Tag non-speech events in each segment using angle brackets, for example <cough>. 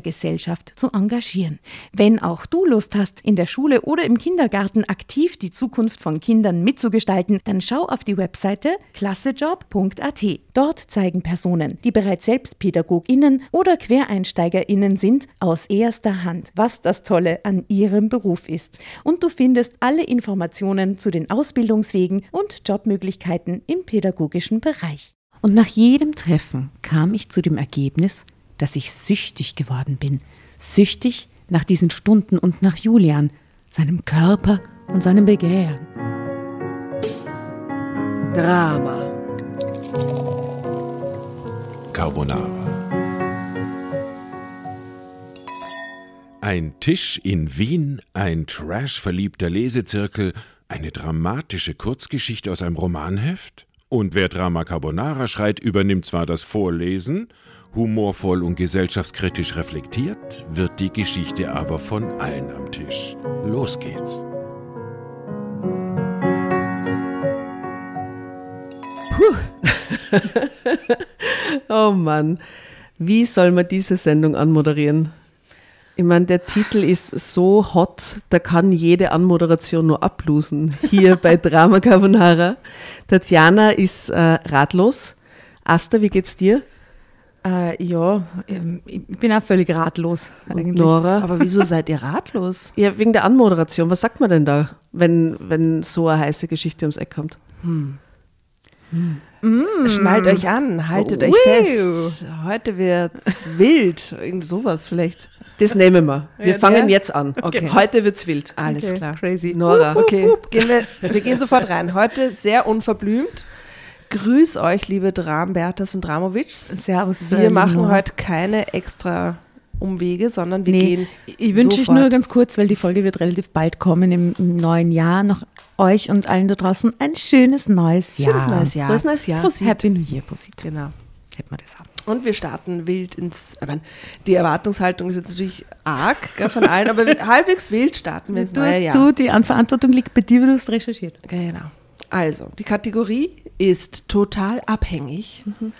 Gesellschaft zu engagieren. Wenn auch du Lust hast, in der Schule oder im Kindergarten aktiv die Zukunft von Kindern mitzugestalten, dann schau auf die Webseite klassejob.at. Dort zeigen Personen, die bereits selbst PädagogInnen oder QuereinsteigerInnen sind, aus erster Hand, was das Tolle an ihrem Beruf ist. Und du findest alle Informationen zu den Ausbildungswegen und Jobmöglichkeiten im pädagogischen Bereich. Und nach jedem Treffen kam ich zu dem Ergebnis, dass ich süchtig geworden bin. Süchtig nach diesen Stunden und nach Julian, seinem Körper und seinem Begehren. Drama. Carbonara. Ein Tisch in Wien, ein trashverliebter Lesezirkel, eine dramatische Kurzgeschichte aus einem Romanheft? Und wer Drama Carbonara schreit, übernimmt zwar das Vorlesen, humorvoll und gesellschaftskritisch reflektiert, wird die Geschichte aber von allen am Tisch. Los geht's. Puh. <laughs> oh Mann, wie soll man diese Sendung anmoderieren? Ich meine, der Titel ist so hot, da kann jede Anmoderation nur ablosen. Hier bei <laughs> Drama Carbonara. Tatjana ist äh, ratlos. Asta, wie geht's dir? Äh, ja, ähm, ich bin auch völlig ratlos. Eigentlich. Nora. Aber wieso seid ihr ratlos? <laughs> Ja, wegen der Anmoderation. Was sagt man denn da, wenn, wenn so eine heiße Geschichte ums Eck kommt? Hm. Hm. Mm. Schnallt euch an, haltet oh, euch fest. Heute wird's <laughs> wild. Irgend sowas vielleicht. Das nehmen wir. Wir ja, fangen ja? jetzt an. Okay. Heute wird's wild. Alles okay. klar. Crazy. Nora. Okay. Gehen wir, wir gehen sofort rein. Heute sehr unverblümt. Grüß euch, liebe Drambertas und Dramovics. Servus. Wir machen heute keine extra Umwege, sondern wir nee, gehen. Ich wünsche euch nur ganz kurz, weil die Folge wird relativ bald kommen im, im, neuen Jahr, noch euch und allen da draußen ein schönes neues Jahr. Schönes neues Jahr. Frohes neues Jahr. Prosit. Happy New Year, Prosit. Genau. Hätten wir das haben. Und wir starten wild ins. Ich meine, die Erwartungshaltung ist jetzt natürlich arg von allen, aber <laughs> halbwegs wild starten wir ins neue Jahr. Du, die Verantwortung liegt bei dir, weil du hast recherchiert. Genau. Also, die Kategorie ist total abhängig. Mhm.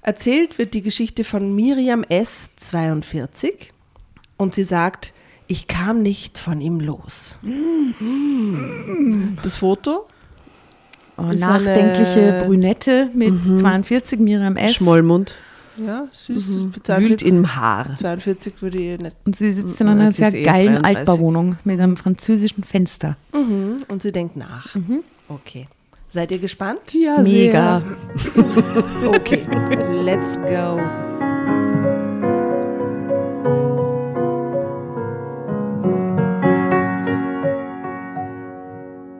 Erzählt wird die Geschichte von Miriam S. 42 und sie sagt, ich kam nicht von ihm los. Mhm. Das Foto? Oh, nachdenkliche Brünette mit mhm. 42, Miriam S. Schmollmund. Ja, süß. Mhm. 42, Wühlt im Haar. 42 würde ich nicht. Und sie sitzt in einer sehr geilen eh Altbauwohnung mit einem französischen Fenster. Mhm. Und sie denkt nach. Mhm. Okay. Seid ihr gespannt? Ja, mega. <laughs> okay, let's go.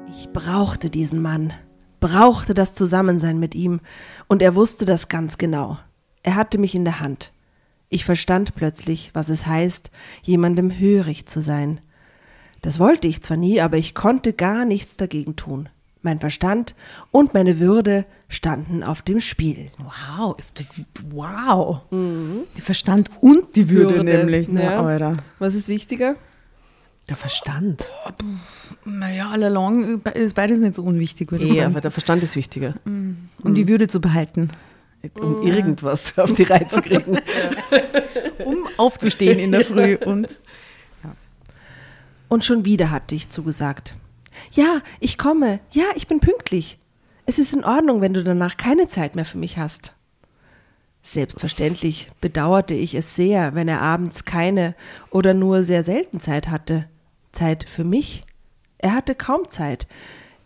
Ich brauchte diesen Mann, brauchte das Zusammensein mit ihm, und er wusste das ganz genau. Er hatte mich in der Hand. Ich verstand plötzlich, was es heißt, jemandem hörig zu sein. Das wollte ich zwar nie, aber ich konnte gar nichts dagegen tun. Mein Verstand und meine Würde standen auf dem Spiel. Wow, wow. Mhm. Der Verstand und die Würde, Würde nämlich. Ne, ja. Was ist wichtiger? Der Verstand. Naja, all along ist beides nicht so unwichtig. Ja, aber der Verstand ist wichtiger. Mhm. Um mhm. die Würde zu behalten. Um mhm. irgendwas <laughs> auf die Reihe zu kriegen. <laughs> um aufzustehen in der Früh <laughs> und. Ja. Und schon wieder hatte ich zugesagt. Ja, ich komme. Ja, ich bin pünktlich. Es ist in Ordnung, wenn du danach keine Zeit mehr für mich hast. Selbstverständlich bedauerte ich es sehr, wenn er abends keine oder nur sehr selten Zeit hatte. Zeit für mich. Er hatte kaum Zeit,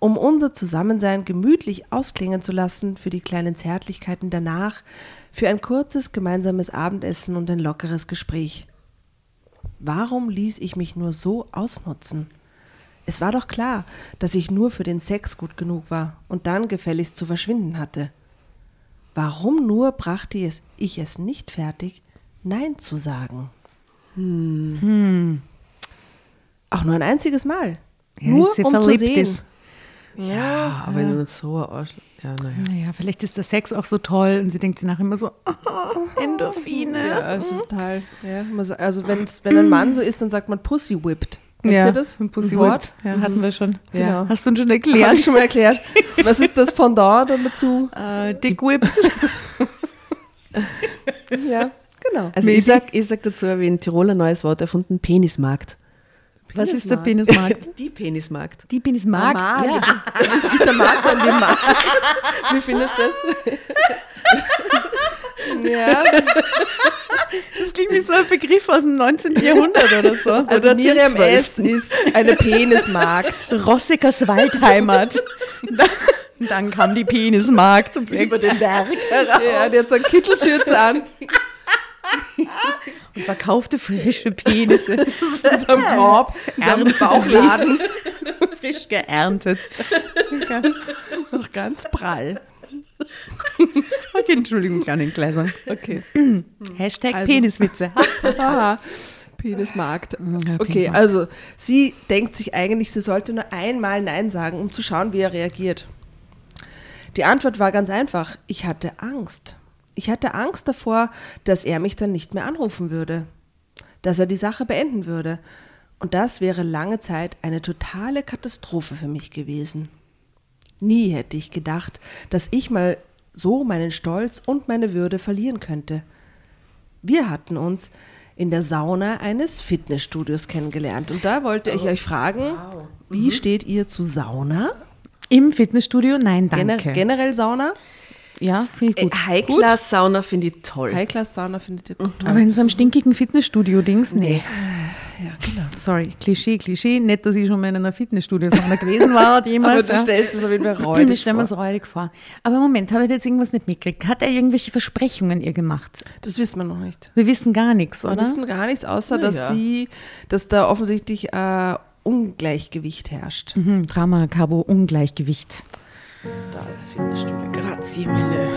um unser Zusammensein gemütlich ausklingen zu lassen, für die kleinen Zärtlichkeiten danach, für ein kurzes gemeinsames Abendessen und ein lockeres Gespräch. Warum ließ ich mich nur so ausnutzen? Es war doch klar, dass ich nur für den Sex gut genug war und dann gefälligst zu verschwinden hatte. Warum nur brachte es, ich es nicht fertig, Nein zu sagen? Hm. Auch nur ein einziges Mal. Ja, nur sie um zu sehen. ist. Ja, aber wenn du nicht so Arschloch. Ja, naja. Naja, vielleicht ist der Sex auch so toll und sie denkt sich nachher immer so, oh, <laughs> Endorphine. Ja, also total. Ja, also wenn's, wenn ein Mann so ist, dann sagt man Pussy whipped. Kennt ja, ihr das? Ein Pussy Ein Wort? Whipped. Ja, hatten wir schon. Genau. Hast du uns schon Ja, erklärt? habe ich schon mal erklärt. <laughs> Was ist das Pendant dann dazu? Äh, Dick Whipped. <laughs> Ja, genau. Also ich sag, ich sag dazu, wie in Tirol ein neues Wort erfunden, Penismarkt. Was ist der Penismarkt? <laughs> Die Penismarkt. Die Penismarkt? Markt. Ja. Nicht der Markt, sondern der Markt. Wie findest du das? Ja, <laughs> Das klingt wie so ein Begriff aus dem 19. <laughs> Jahrhundert oder so. also Oder Miriam dem S. ist eine Penismarkt. <laughs> Rossigers Waldheimat. Dann, dann kam die Penismarkt und über den Berg Ja, der hat so einen Kittelschürze an. und verkaufte frische Penisse. In so einem Korb. In so einem Bauchladen. Frisch geerntet. Noch ganz prall. Okay, Entschuldigung, kleine Gläser. Okay. <clears throat> Hashtag Also- Peniswitze. <laughs> Penismarkt. Okay, also sie denkt sich eigentlich, sie sollte nur einmal Nein sagen, um zu schauen, wie er reagiert. Die Antwort war ganz einfach. Ich hatte Angst. Ich hatte Angst davor, dass er mich dann nicht mehr anrufen würde. Dass er die Sache beenden würde. Und das wäre lange Zeit eine totale Katastrophe für mich gewesen. Nie hätte ich gedacht, dass ich mal so meinen Stolz und meine Würde verlieren könnte. Wir hatten uns in der Sauna eines Fitnessstudios kennengelernt. Und da wollte ich euch fragen, wie steht ihr zu Sauna? Im Fitnessstudio? Nein, Gener danke. generell Sauna? Ja, finde ich gut. High-Class-Sauna finde ich toll. High-Class-Sauna findet ihr gut? Aber in so einem stinkigen Fitnessstudio-Dings? Nee. Ja, genau. Sorry, Klischee, Klischee. Nicht, dass ich schon mal in einer Fitnessstudio-Sauna <laughs> gewesen war jemals. Aber du ja. stellst es auf jeden Fall Ich räudig stelle mir es räudig vor. Aber Moment, habe ich jetzt irgendwas nicht mitgekriegt? Hat er irgendwelche Versprechungen ihr gemacht? Das wissen wir noch nicht. Wir wissen gar nichts, Wir oder? wissen gar nichts, außer Na dass ja. sie, dass da offensichtlich äh, Ungleichgewicht herrscht. Mhm, Drama, Cabo, Ungleichgewicht. Da Fitnessstudio. Grazie mille.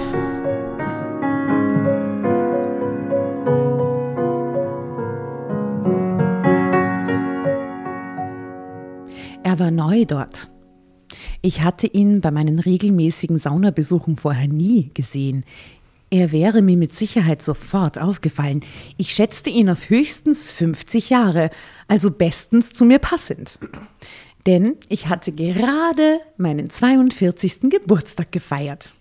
Er war neu dort. Ich hatte ihn bei meinen regelmäßigen Saunabesuchen vorher nie gesehen. Er wäre mir mit Sicherheit sofort aufgefallen. Ich schätzte ihn auf höchstens 50 Jahre, also bestens zu mir passend. Denn ich hatte gerade meinen 42. Geburtstag gefeiert.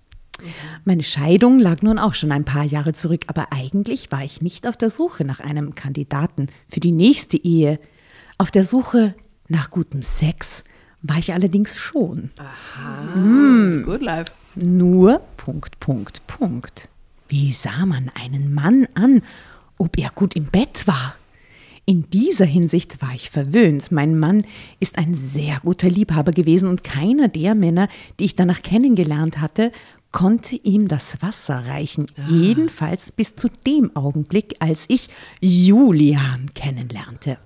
Meine Scheidung lag nun auch schon ein paar Jahre zurück, aber eigentlich war ich nicht auf der Suche nach einem Kandidaten für die nächste Ehe. Auf der Suche nach gutem Sex war ich allerdings schon. Good life. Nur Punkt, Punkt, Punkt. Wie sah man einen Mann an, ob er gut im Bett war? In dieser Hinsicht war ich verwöhnt. Mein Mann ist ein sehr guter Liebhaber gewesen und keiner der Männer, die ich danach kennengelernt hatte, konnte ihm das Wasser reichen. Jedenfalls bis zu dem Augenblick, als ich Julian kennenlernte.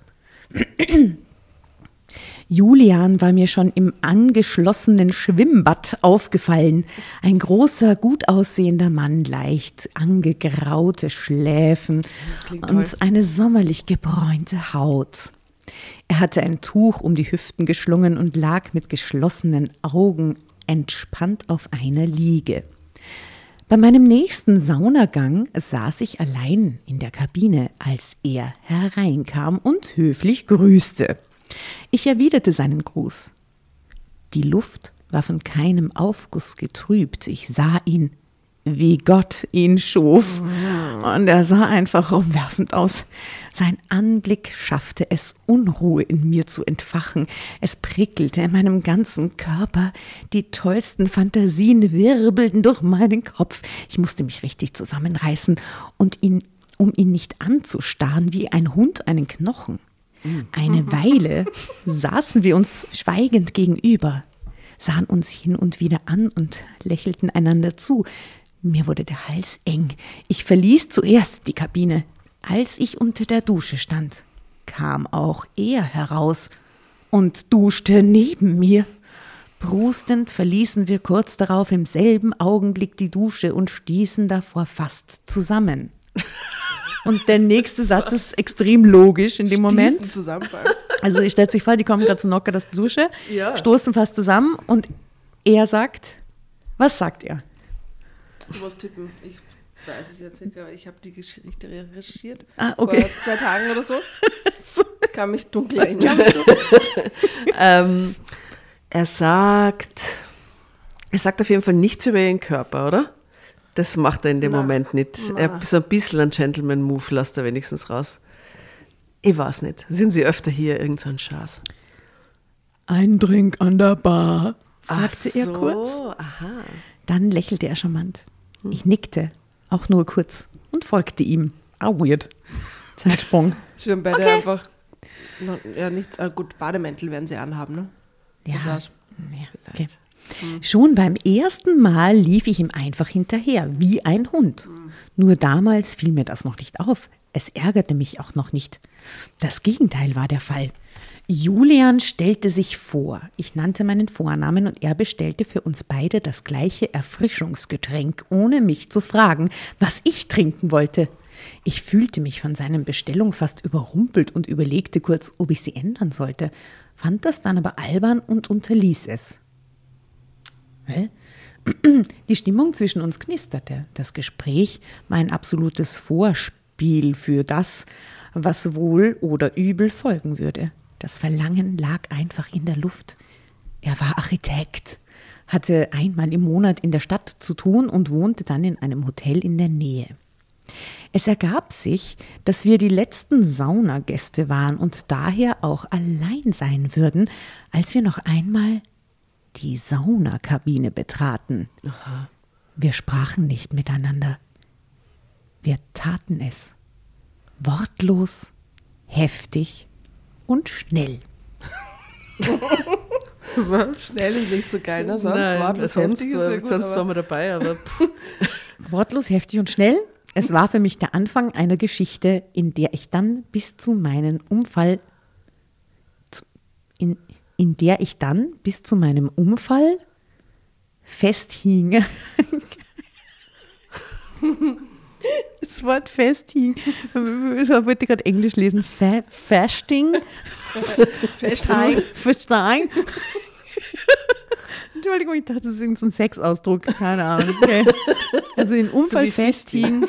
Julian war mir schon im angeschlossenen Schwimmbad aufgefallen. Ein großer, gut aussehender Mann, leicht angegraute Schläfen und eine sommerlich gebräunte Haut. Er hatte ein Tuch um die Hüften geschlungen und lag mit geschlossenen Augen entspannt auf einer Liege. Bei meinem nächsten Saunagang saß ich allein in der Kabine, als er hereinkam und höflich grüßte. Ich erwiderte seinen Gruß. Die Luft war von keinem Aufguss getrübt. Ich sah ihn, wie Gott ihn schuf. Und er sah einfach umwerfend aus. Sein Anblick schaffte es, Unruhe in mir zu entfachen. Es prickelte in meinem ganzen Körper. Die tollsten Fantasien wirbelten durch meinen Kopf. Ich musste mich richtig zusammenreißen und ihn, um ihn nicht anzustarren wie ein Hund einen Knochen. <laughs> Eine Weile saßen wir uns schweigend gegenüber, sahen uns hin und wieder an und lächelten einander zu. Mir wurde der Hals eng. Ich verließ zuerst die Kabine. Als ich unter der Dusche stand, kam auch er heraus und duschte neben mir. Brustend verließen wir kurz darauf im selben Augenblick die Dusche und stießen davor fast zusammen. <laughs> Und der nächste Satz ist extrem logisch in dem Moment. Zusammenfall. Also ich stelle sich vor, die kommen gerade zu Nocker aus der Dusche, Ja. stoßen fast zusammen und er sagt, was sagt er? Du musst tippen. Ich weiß es jetzt nicht, aber ich habe die Geschichte recherchiert. Ah, okay. Vor zwei Tagen oder so. <laughs> Kann mich dunkel erinnern. <laughs> Ähm, er sagt, er sagt auf jeden Fall nichts über ihren Körper, oder? Das macht er in dem Na, Moment nicht. Er, so ein bisschen ein Gentleman-Move lässt er wenigstens raus. Ich weiß nicht. Sind Sie öfter hier, irgend so ein Schatz? Ein Drink an der Bar, fragte er kurz. aha. Dann lächelte er charmant. Ich nickte, auch nur kurz, und folgte ihm. Ah, weird. Zeitsprung. <laughs> Schön, beide einfach. noch- Ja, nichts. Ah, gut, Bademäntel werden sie anhaben, ne? Ja, ja okay. Schon beim ersten Mal lief ich ihm einfach hinterher, wie ein Hund. Nur damals fiel mir das noch nicht auf. Es ärgerte mich auch noch nicht. Das Gegenteil war der Fall. Julian stellte sich vor. Ich nannte meinen Vornamen und er bestellte für uns beide das gleiche Erfrischungsgetränk, ohne mich zu fragen, was ich trinken wollte. Ich fühlte mich von seinen Bestellung fast überrumpelt und überlegte kurz, ob ich sie ändern sollte, fand das dann aber albern und unterließ es. <clears throat> Die Stimmung zwischen uns knisterte. Das Gespräch war ein absolutes Vorspiel für das, was wohl oder übel folgen würde. Das Verlangen lag einfach in der Luft. Er war Architekt, hatte einmal im Monat in der Stadt zu tun und wohnte dann in einem Hotel in der Nähe. Es ergab sich, dass wir die letzten Saunagäste waren und daher auch allein sein würden, als wir noch einmal die Saunakabine betraten. Wir sprachen nicht miteinander. Wir taten es. Wortlos, heftig und schnell. <laughs> Was? Schnell ist nicht so geil, ne? Sonst Nein, wortlos sonst, heftig ist war, ja gut, sonst waren wir dabei, aber <laughs> pff, Wortlos, heftig und schnell. Es war für mich der Anfang einer Geschichte, in der ich dann bis zu meinem Unfall, in, in der ich dann bis zu meinem Unfall festhing. Das Wort festhing. Ich wollte gerade Englisch lesen. Fa fasting. Festhang. Verstehen? Entschuldigung, ich dachte, das ist irgendein so ein Sexausdruck. Keine Ahnung. Okay. Also den Unfall wie festigen.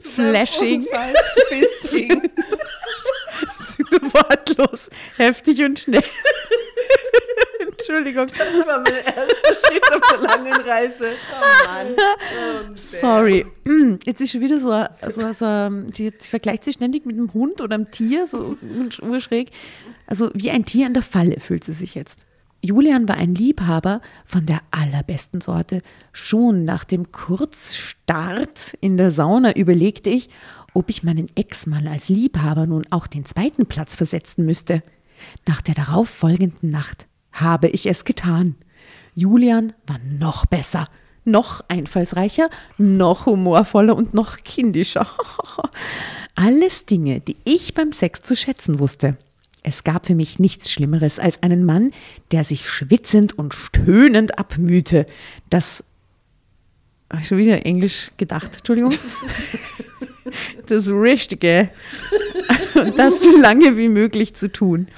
Flashing. Fisting. <laughs> <laughs> Wortlos. Heftig und schnell. <laughs> Entschuldigung. Das war mein erster Schritt auf der langen Reise. Oh Mann. Sorry. <clears throat> Jetzt ist schon wieder so, so, so die, die vergleicht sich ständig mit einem Hund oder einem Tier, so ur- <laughs> urschräg. Also wie ein Tier an der Falle fühlt sie sich jetzt. Julian war ein Liebhaber von der allerbesten Sorte. Schon nach dem Kurzstart in der Sauna überlegte ich, ob ich meinen Ex-Mann als Liebhaber nun auch den zweiten Platz versetzen müsste. Nach der darauf folgenden Nacht habe ich es getan. Julian war noch besser, noch einfallsreicher, noch humorvoller und noch kindischer. <laughs> Alles Dinge, die ich beim Sex zu schätzen wusste. Es gab für mich nichts Schlimmeres als einen Mann, der sich schwitzend und stöhnend abmühte. Das. Hab ich schon wieder Englisch gedacht, Entschuldigung. <laughs> Das Richtige. Und das so lange wie möglich zu tun.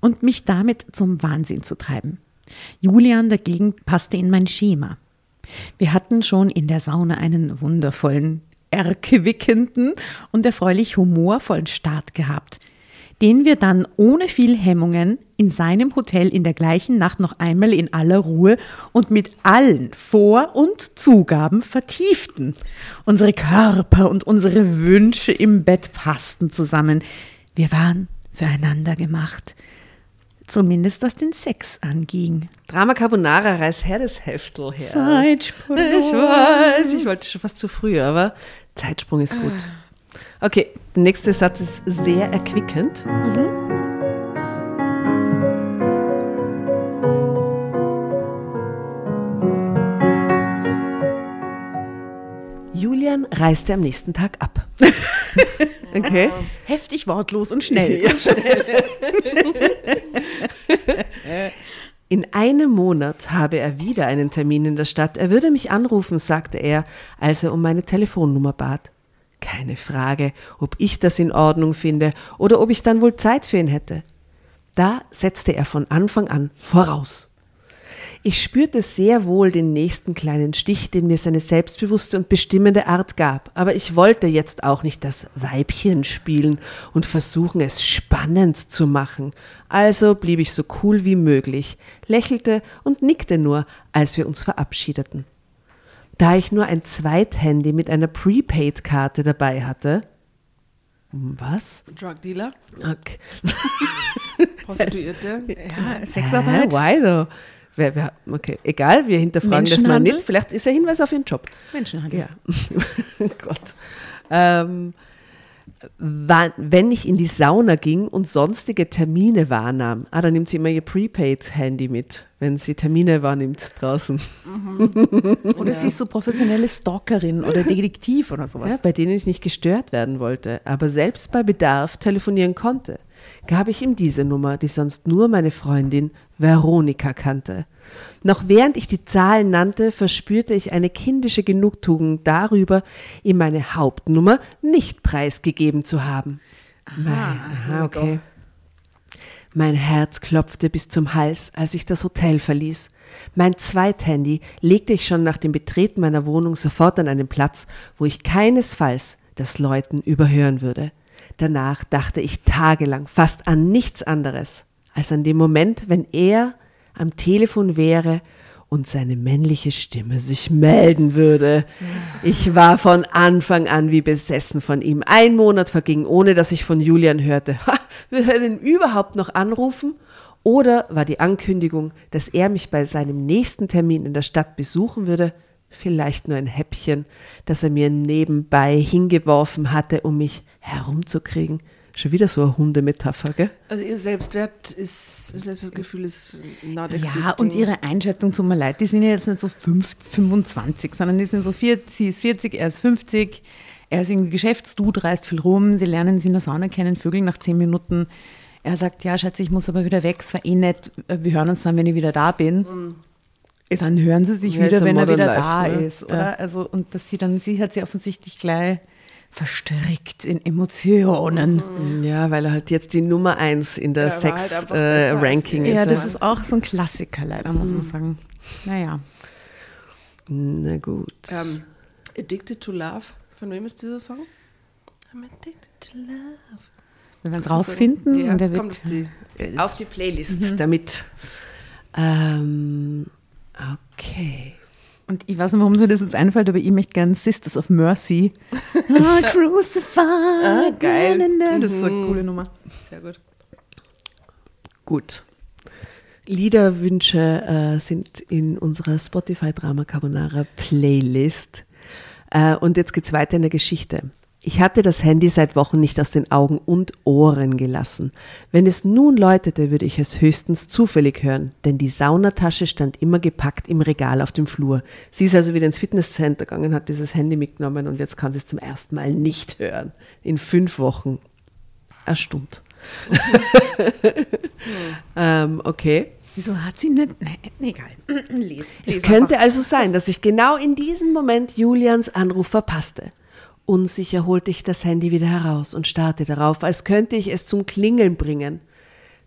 Und mich damit zum Wahnsinn zu treiben. Julian dagegen passte in mein Schema. Wir hatten schon in der Sauna einen wundervollen, erquickenden und erfreulich humorvollen Start gehabt, den wir dann ohne viel Hemmungen in seinem Hotel in der gleichen Nacht noch einmal in aller Ruhe und mit allen Vor- und Zugaben vertieften. Unsere Körper und unsere Wünsche im Bett passten zusammen. Wir waren füreinander gemacht. Zumindest was den Sex anging. Drama Carbonara reiß her das Heftel her. Zeitsprung. Ich weiß, ich wollte schon fast zu früh, aber Zeitsprung ist gut. Okay, der nächste Satz ist sehr erquickend. Julian reiste am nächsten Tag ab. <laughs> okay. Heftig wortlos und schnell. In einem Monat habe er wieder einen Termin in der Stadt. Er würde mich anrufen, sagte er, als er um meine Telefonnummer bat. Keine Frage, ob ich das in Ordnung finde oder ob ich dann wohl Zeit für ihn hätte. Da setzte er von Anfang an voraus. Ich spürte sehr wohl den nächsten kleinen Stich, den mir seine selbstbewusste und bestimmende Art gab, aber ich wollte jetzt auch nicht das Weibchen spielen und versuchen, es spannend zu machen. Also blieb ich so cool wie möglich, lächelte und nickte nur, als wir uns verabschiedeten. Da ich nur ein Zweithandy mit einer Prepaid-Karte dabei hatte, was? Drug Dealer, Okay. <laughs> Prostituierte. Ja, Hä, Sexarbeit. why though? Wer, wer, okay, egal, wir hinterfragen das mal nicht. Vielleicht ist er Hinweis auf Ihren Job. Menschenhandel. Ja. <laughs> Gott. Ähm, wenn ich in die Sauna ging und sonstige Termine wahrnahm, ah, dann nimmt sie immer ihr Prepaid-Handy mit, wenn sie Termine wahrnimmt draußen. Oder <laughs> sie ist so professionelle Stalkerin oder Detektiv oder sowas. Ja, bei denen ich nicht gestört werden wollte, aber selbst bei Bedarf telefonieren konnte, gab ich ihm diese Nummer, die sonst nur meine Freundin Veronika kannte. Noch während ich die Zahlen nannte, verspürte ich eine kindische Genugtuung darüber, ihm meine Hauptnummer nicht preisgegeben zu haben. Aha, okay. Mein Herz klopfte bis zum Hals, als ich das Hotel verließ. Mein Zweithandy legte ich schon nach dem Betreten meiner Wohnung sofort an einen Platz, wo ich keinesfalls das Läuten überhören würde. Danach dachte ich tagelang fast an nichts anderes als an den Moment, wenn er am Telefon wäre und seine männliche Stimme sich melden würde. Ich war von Anfang an wie besessen von ihm. Ein Monat verging, ohne dass ich von Julian hörte. Ha, will er überhaupt noch anrufen? Oder war die Ankündigung, dass er mich bei seinem nächsten Termin in der Stadt besuchen würde, vielleicht nur ein Häppchen, das er mir nebenbei hingeworfen hatte, um mich herumzukriegen? Schon wieder so eine Hundemetapher, gell? Also ihr Selbstwert ist, Selbstwertgefühl ist not existing. Ja, und ihre Einschätzung, tut mir leid, die sind ja jetzt nicht so 50, 25, sondern die sind so 40, sie ist 40, er ist 50, er ist irgendwie Geschäftsdude, reist viel rum, sie lernen sie in der Sauna kennen, Vögel nach 10 Minuten. Er sagt, ja, Schatz, ich muss aber wieder weg, es war eh nett, wir hören uns dann, wenn ich wieder da bin. Dann hören sie sich Ja, ist wieder, ja wenn er wieder Life, da ne? ist, oder? Also, und dass sie dann, sie hat sie offensichtlich gleich verstrickt in Emotionen. Ja, weil er halt jetzt die Nummer eins in der Ja, war halt Sex-Ranking ihr. ist. Ja, das ist auch so ein Klassiker leider, muss man sagen. Naja. Na gut. Ähm, Addicted to Love. Von wem ist dieser Song? I'm addicted to love. Wir werden es rausfinden Ja, und er wird kommt die. <laughs> Auf die Playlist damit. Ähm, okay. Und ich weiß nicht, warum mir das jetzt einfällt, aber ich möchte gerne Sisters of Mercy. <laughs> ah, crucified. geil. Na, na. Das ist so eine coole Nummer. Sehr gut. Gut. Liederwünsche äh, sind in unserer Spotify Drama Carbonara Playlist. Äh, und jetzt geht's weiter in der Geschichte. Ich hatte das Handy seit Wochen nicht aus den Augen und Ohren gelassen. Wenn es nun läutete, würde ich es höchstens zufällig hören, denn die Saunatasche stand immer gepackt im Regal auf dem Flur. Sie ist also wieder ins Fitnesscenter gegangen, hat dieses Handy mitgenommen und jetzt kann sie es zum ersten Mal nicht hören. In fünf Wochen. Erstummt. <laughs> ähm, okay. Wieso hat sie nicht? Nein, egal. <clears throat> Les. Es les könnte einfach. also sein, dass ich genau in diesem Moment Julians Anruf verpasste. Unsicher holte ich das Handy wieder heraus und starrte darauf, als könnte ich es zum Klingeln bringen.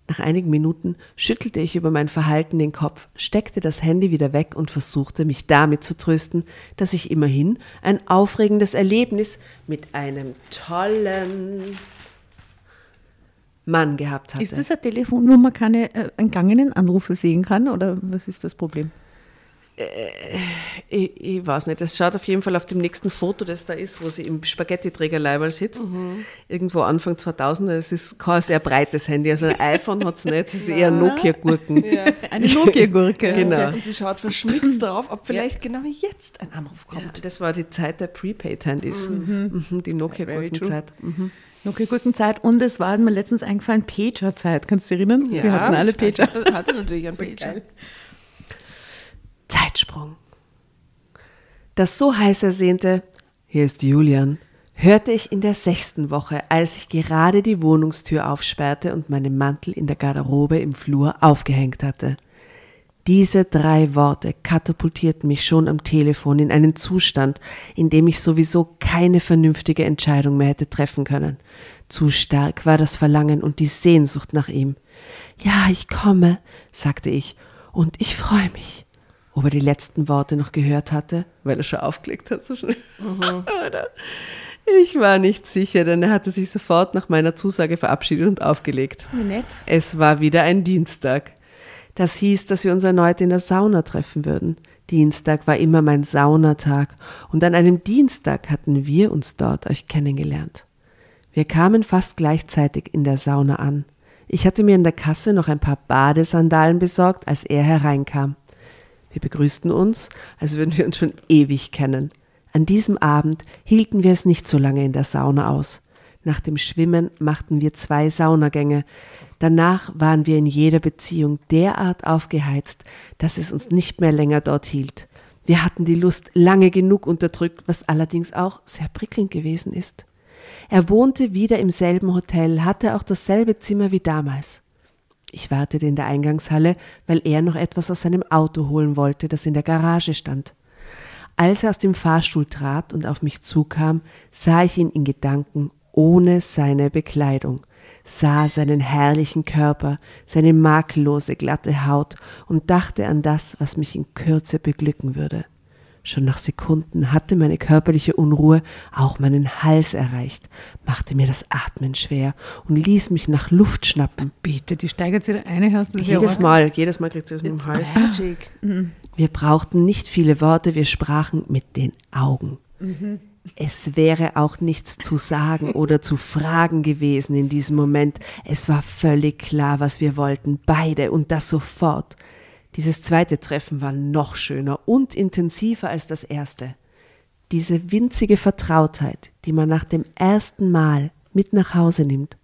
Nach einigen Minuten schüttelte ich über mein Verhalten den Kopf, steckte das Handy wieder weg und versuchte mich damit zu trösten, dass ich immerhin ein aufregendes Erlebnis mit einem tollen Mann gehabt hatte. Ist das ein Telefon, wo man keine äh, entgangenen Anrufe sehen kann? Oder was ist das Problem? Ich, ich weiß nicht, das schaut auf jeden Fall auf dem nächsten Foto, das da ist, wo sie im Spaghetti-Träger-Leiberl sitzt. Irgendwo Anfang 2000er. Es ist kein sehr breites Handy. Also ein iPhone hat es <laughs> nicht, es ist eher Nokia-Gurken. Ja. Eine Nokia-Gurke. <laughs> Genau. Und sie schaut verschmitzt drauf, ob vielleicht genau jetzt ein Anruf Ja, kommt. das war die Zeit der Prepaid-Handys. Mhm, die Nokia-Gurkenzeit. Mhm. Nokia-Gurkenzeit und es war mir letztens eingefallen, Pager-Zeit. Kannst du dich erinnern? Wir hatten alle Pager. Hat sie natürlich einen <laughs> Pager. Zeitsprung. Das so heiß ersehnte, hier ist Julian, hörte ich in der sechsten Woche, als ich gerade die Wohnungstür aufsperrte und meinen Mantel in der Garderobe im Flur aufgehängt hatte. Diese drei Worte katapultierten mich schon am Telefon in einen Zustand, in dem ich sowieso keine vernünftige Entscheidung mehr hätte treffen können. Zu stark war das Verlangen und die Sehnsucht nach ihm. Ja, ich komme, sagte ich, und ich freue mich. Ob er die letzten Worte noch gehört hatte, weil er schon aufgelegt hat so schnell. Mhm. <laughs> ich war nicht sicher, denn er hatte sich sofort nach meiner Zusage verabschiedet und aufgelegt. Wie nett. Es war wieder ein Dienstag. Das hieß, dass wir uns erneut in der Sauna treffen würden. Dienstag war immer mein Saunatag und an einem Dienstag hatten wir uns dort euch kennengelernt. Wir kamen fast gleichzeitig in der Sauna an. Ich hatte mir in der Kasse noch ein paar Badesandalen besorgt, als er hereinkam. Wir begrüßten uns, als würden wir uns schon ewig kennen. An diesem Abend hielten wir es nicht so lange in der Sauna aus. Nach dem Schwimmen machten wir zwei Saunagänge. Danach waren wir in jeder Beziehung derart aufgeheizt, dass es uns nicht mehr länger dort hielt. Wir hatten die Lust lange genug unterdrückt, was allerdings auch sehr prickelnd gewesen ist. Er wohnte wieder im selben Hotel, hatte auch dasselbe Zimmer wie damals. Ich wartete in der Eingangshalle, weil er noch etwas aus seinem Auto holen wollte, das in der Garage stand. Als er aus dem Fahrstuhl trat und auf mich zukam, sah ich ihn in Gedanken ohne seine Bekleidung, sah seinen herrlichen Körper, seine makellose glatte Haut und dachte an das, was mich in Kürze beglücken würde. Schon nach Sekunden hatte meine körperliche Unruhe auch meinen Hals erreicht, machte mir das Atmen schwer und ließ mich nach Luft schnappen. Bitte, die steigert sich eine, du Jedes Mal, jedes Mal kriegt sie es mit dem Hals. Magic. Mhm. Wir brauchten nicht viele Worte, wir sprachen mit den Augen. Mhm. Es wäre auch nichts zu sagen oder zu fragen gewesen in diesem Moment. Es war völlig klar, was wir wollten, beide und das sofort. Dieses zweite Treffen war noch schöner und intensiver als das erste. Diese winzige Vertrautheit, die man nach dem ersten Mal mit nach Hause nimmt,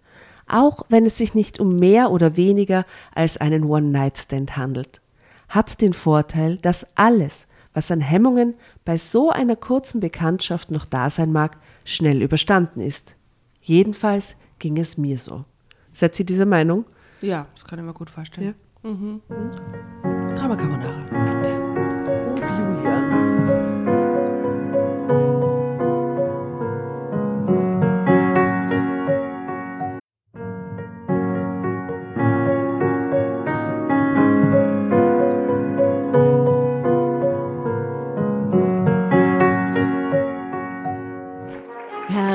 auch wenn es sich nicht um mehr oder weniger als einen One-Night-Stand handelt, hat den Vorteil, dass alles, was an Hemmungen bei so einer kurzen Bekanntschaft noch da sein mag, schnell überstanden ist. Jedenfalls ging es mir so. Seid ihr dieser Meinung? Ja, das kann ich mir gut vorstellen. Ja. Mhm. Drama Carbonara. Bitte. Oh, Julian.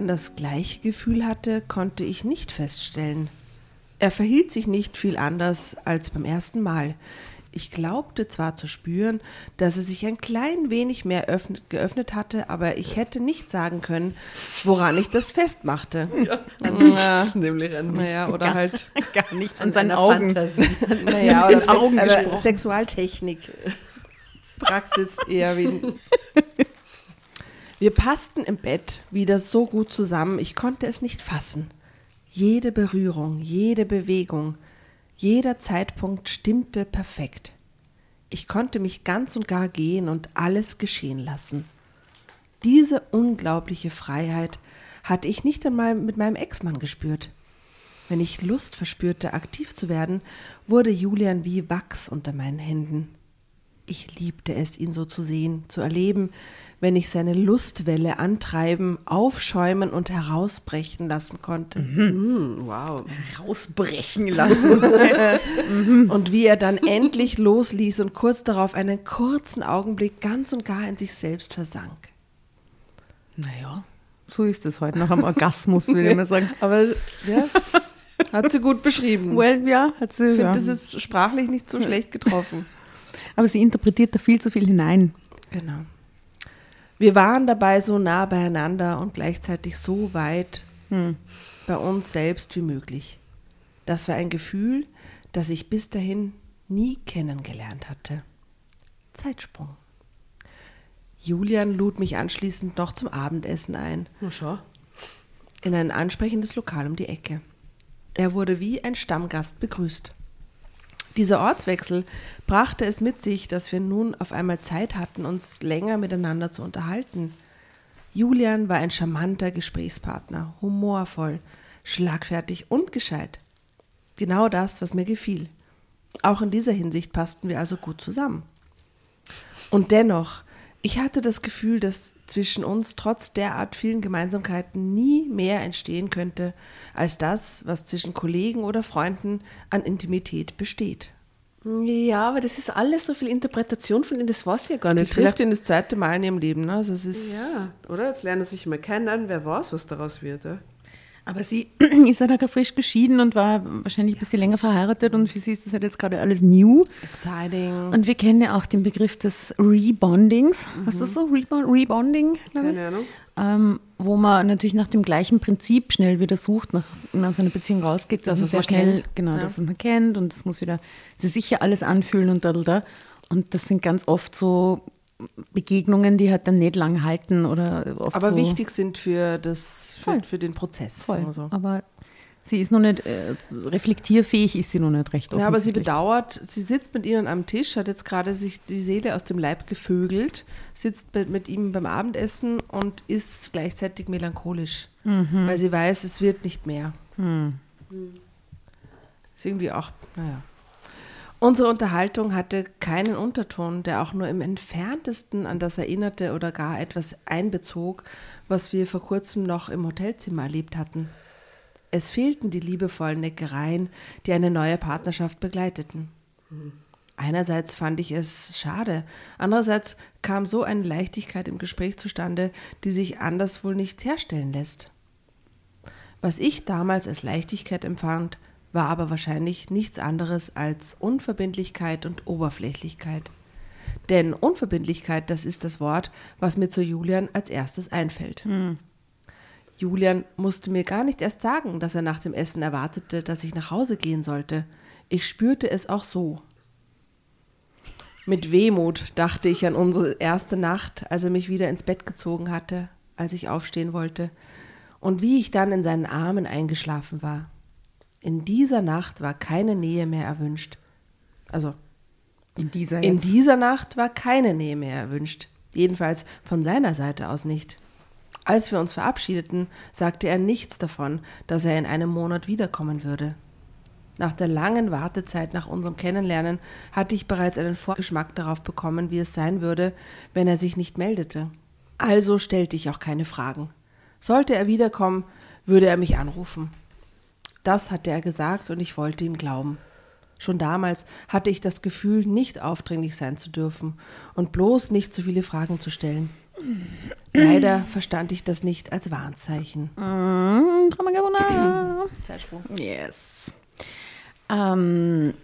Julian das gleiche Gefühl hatte, konnte ich nicht feststellen. Er verhielt sich nicht viel anders als beim ersten Mal. Ich glaubte zwar zu spüren, dass er sich ein klein wenig mehr öffnet, geöffnet hatte, aber ich hätte nicht sagen können, woran ich das festmachte. <laughs> Ja, an nichts, nämlich an nichts. Naja, oder gar, halt <laughs> gar nichts an, seinen Augen. <laughs> naja, oder Augen gesprochen. Sexualtechnik. Praxis eher wie wir passten im Bett wieder so gut zusammen, ich konnte es nicht fassen. Jede Berührung, jede Bewegung, jeder Zeitpunkt stimmte perfekt. Ich konnte mich ganz und gar gehen und alles geschehen lassen. Diese unglaubliche Freiheit hatte ich nicht einmal mit meinem Ex-Mann gespürt. Wenn ich Lust verspürte, aktiv zu werden, wurde Julian wie Wachs unter meinen Händen. Ich liebte es, ihn so zu sehen, zu erleben, wenn ich seine Lustwelle antreiben, aufschäumen und herausbrechen lassen konnte. Mhm. Wow. Rausbrechen lassen. <laughs> Und wie er dann endlich losließ und kurz darauf einen kurzen Augenblick ganz und gar in sich selbst versank. naja, so ist es heute nach einem Orgasmus, würde ich mal sagen. <laughs> Aber ja, hat sie gut beschrieben. Well, ja, hat sie. ich finde, ja. das ist sprachlich nicht so schlecht getroffen. Aber sie interpretiert da viel zu viel hinein. Genau. Wir waren dabei so nah beieinander und gleichzeitig so weit bei uns selbst wie möglich. Das war ein Gefühl, das ich bis dahin nie kennengelernt hatte. Zeitsprung. Julian lud mich anschließend noch zum Abendessen ein, Na schau. in ein ansprechendes Lokal um die Ecke. Er wurde wie ein Stammgast begrüßt. Dieser Ortswechsel brachte es mit sich, dass wir nun auf einmal Zeit hatten, uns länger miteinander zu unterhalten. Julian war ein charmanter Gesprächspartner, humorvoll, schlagfertig und gescheit. Genau das, was mir gefiel. Auch in dieser Hinsicht passten wir also gut zusammen. Und dennoch, ich hatte das Gefühl, dass zwischen uns trotz derart vielen Gemeinsamkeiten nie mehr entstehen könnte, als das, was zwischen Kollegen oder Freunden an Intimität besteht. Ja, aber das ist alles so viel Interpretation von ihm, das weiß ich ja gar Die nicht. trifft ihn das zweite Mal in ihrem Leben. Ne? Also es ist Ja, oder? Jetzt lernen sie sich mal kennen, wer weiß, was daraus wird. Ja? Aber sie <clears throat> ist halt auch frisch geschieden und war wahrscheinlich ein bisschen länger verheiratet und für sie ist das halt jetzt gerade alles new. exciting. Und wir kennen ja auch den Begriff des Rebondings. Was ist das so? Rebond Rebonding, glaube ich. Keine Ahnung. Ähm, wo man natürlich nach dem gleichen Prinzip schnell wieder sucht, nach, man aus einer Beziehung rausgeht, dass Das, man schnell, kennt. genau, Ja. das, man kennt und das muss wieder sich sicher alles anfühlen und da, da, da. Und das sind ganz oft so Begegnungen, die halt dann nicht lang halten oder oft Aber so wichtig sind für, das, für, Voll. für den Prozess. voll. so. Aber sie ist noch nicht, äh, reflektierfähig ist sie noch nicht recht Ja, aber sie bedauert, sie sitzt mit ihnen am Tisch, hat jetzt gerade sich die Seele aus dem Leib gevögelt, sitzt mit, mit ihm beim Abendessen und ist gleichzeitig melancholisch, weil sie weiß, es wird nicht mehr. Ist irgendwie auch, naja. Unsere Unterhaltung hatte keinen Unterton, der auch nur im entferntesten an das erinnerte oder gar etwas einbezog, was wir vor kurzem noch im Hotelzimmer erlebt hatten. Es fehlten die liebevollen Neckereien, die eine neue Partnerschaft begleiteten. Einerseits fand ich es schade, andererseits kam so eine Leichtigkeit im Gespräch zustande, die sich anders wohl nicht herstellen lässt. Was ich damals als Leichtigkeit empfand, war aber wahrscheinlich nichts anderes als Unverbindlichkeit und Oberflächlichkeit. Denn Unverbindlichkeit, das ist das Wort, was mir zu Julian als erstes einfällt. Julian musste mir gar nicht erst sagen, dass er nach dem Essen erwartete, dass ich nach Hause gehen sollte. Ich spürte es auch so. Mit Wehmut dachte ich an unsere erste Nacht, als er mich wieder ins Bett gezogen hatte, als ich aufstehen wollte, und wie ich dann in seinen Armen eingeschlafen war. In dieser Nacht war keine Nähe mehr erwünscht. Also, in dieser in dieser Nacht war keine Nähe mehr erwünscht. Jedenfalls von seiner Seite aus nicht. Als wir uns verabschiedeten, sagte er nichts davon, dass er in einem Monat wiederkommen würde. Nach der langen Wartezeit nach unserem Kennenlernen hatte ich bereits einen Vorgeschmack darauf bekommen, wie es sein würde, wenn er sich nicht meldete. Also stellte ich auch keine Fragen. Sollte er wiederkommen, würde er mich anrufen. Das hatte er gesagt und ich wollte ihm glauben. Schon damals hatte ich das Gefühl, nicht aufdringlich sein zu dürfen und bloß nicht zu viele Fragen zu stellen. Leider verstand ich das nicht als Warnzeichen. Mm, Drama Carbonara. Zeitsprung. Yes. Ähm,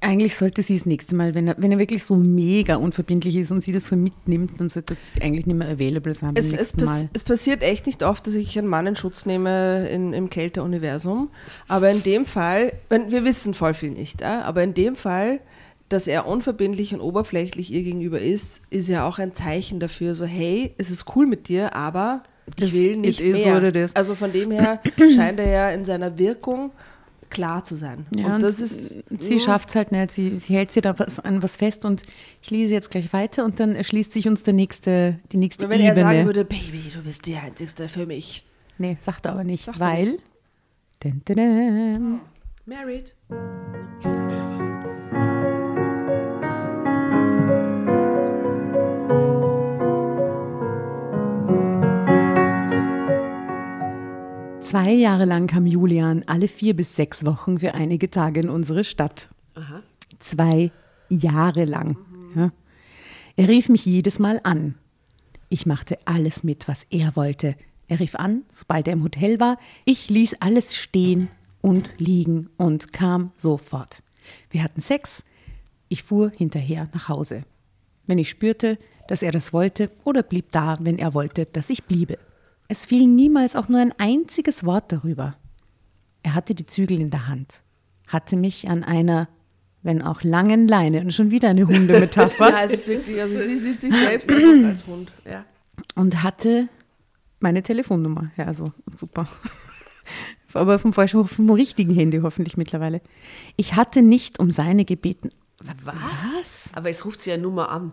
eigentlich sollte sie das nächste Mal, wenn er, wenn er wirklich so mega unverbindlich ist und sie das voll mitnimmt, dann sollte es eigentlich nicht mehr available sein Es, es, pass Mal. es passiert echt nicht oft, dass ich einen Mann in Schutz nehme in, im Kälteuniversum. Aber in dem Fall, wenn, wir wissen voll viel nicht, aber in dem Fall, dass er unverbindlich und oberflächlich ihr gegenüber ist, ist ja auch ein Zeichen dafür, so hey, es ist cool mit dir, aber ich will nicht is mehr. Also von dem her scheint er ja in seiner Wirkung klar zu sein. Ja, und das ist sie schafft es halt nicht. Sie, sie hält sich da was, an was fest und ich lese jetzt gleich weiter und dann erschließt sich uns der nächste, die nächste wenn Ebene. er sagen würde, Baby, du bist die Einzigste für mich. nee, sagt er aber nicht, Sagt weil. nicht. Dun, dun, dun. Married. Zwei Jahre lang kam Julian alle vier bis sechs Wochen für einige Tage in unsere Stadt. Aha. Zwei Jahre lang. Ja. Er rief mich jedes Mal an. Ich machte alles mit, was er wollte. Er rief an, sobald er im Hotel war. Ich ließ alles stehen und liegen und kam sofort. Wir hatten Sex. Ich fuhr hinterher nach Hause. Wenn ich spürte, dass er das wollte, oder blieb da, wenn er wollte, dass ich bliebe. Es fiel niemals auch nur ein einziges Wort darüber. Er hatte die Zügel in der Hand, hatte mich an einer, wenn auch langen Leine, und schon wieder eine Hundemetapher, <laughs> Ja, es ist wirklich, also sie sieht sich selbst als Hund. Ja. und hatte meine Telefonnummer. Ja, also super. Aber vom, falschen- vom richtigen Handy hoffentlich mittlerweile. Ich hatte nicht um seine gebeten. Was? Aber es ruft sie ja nur mal an.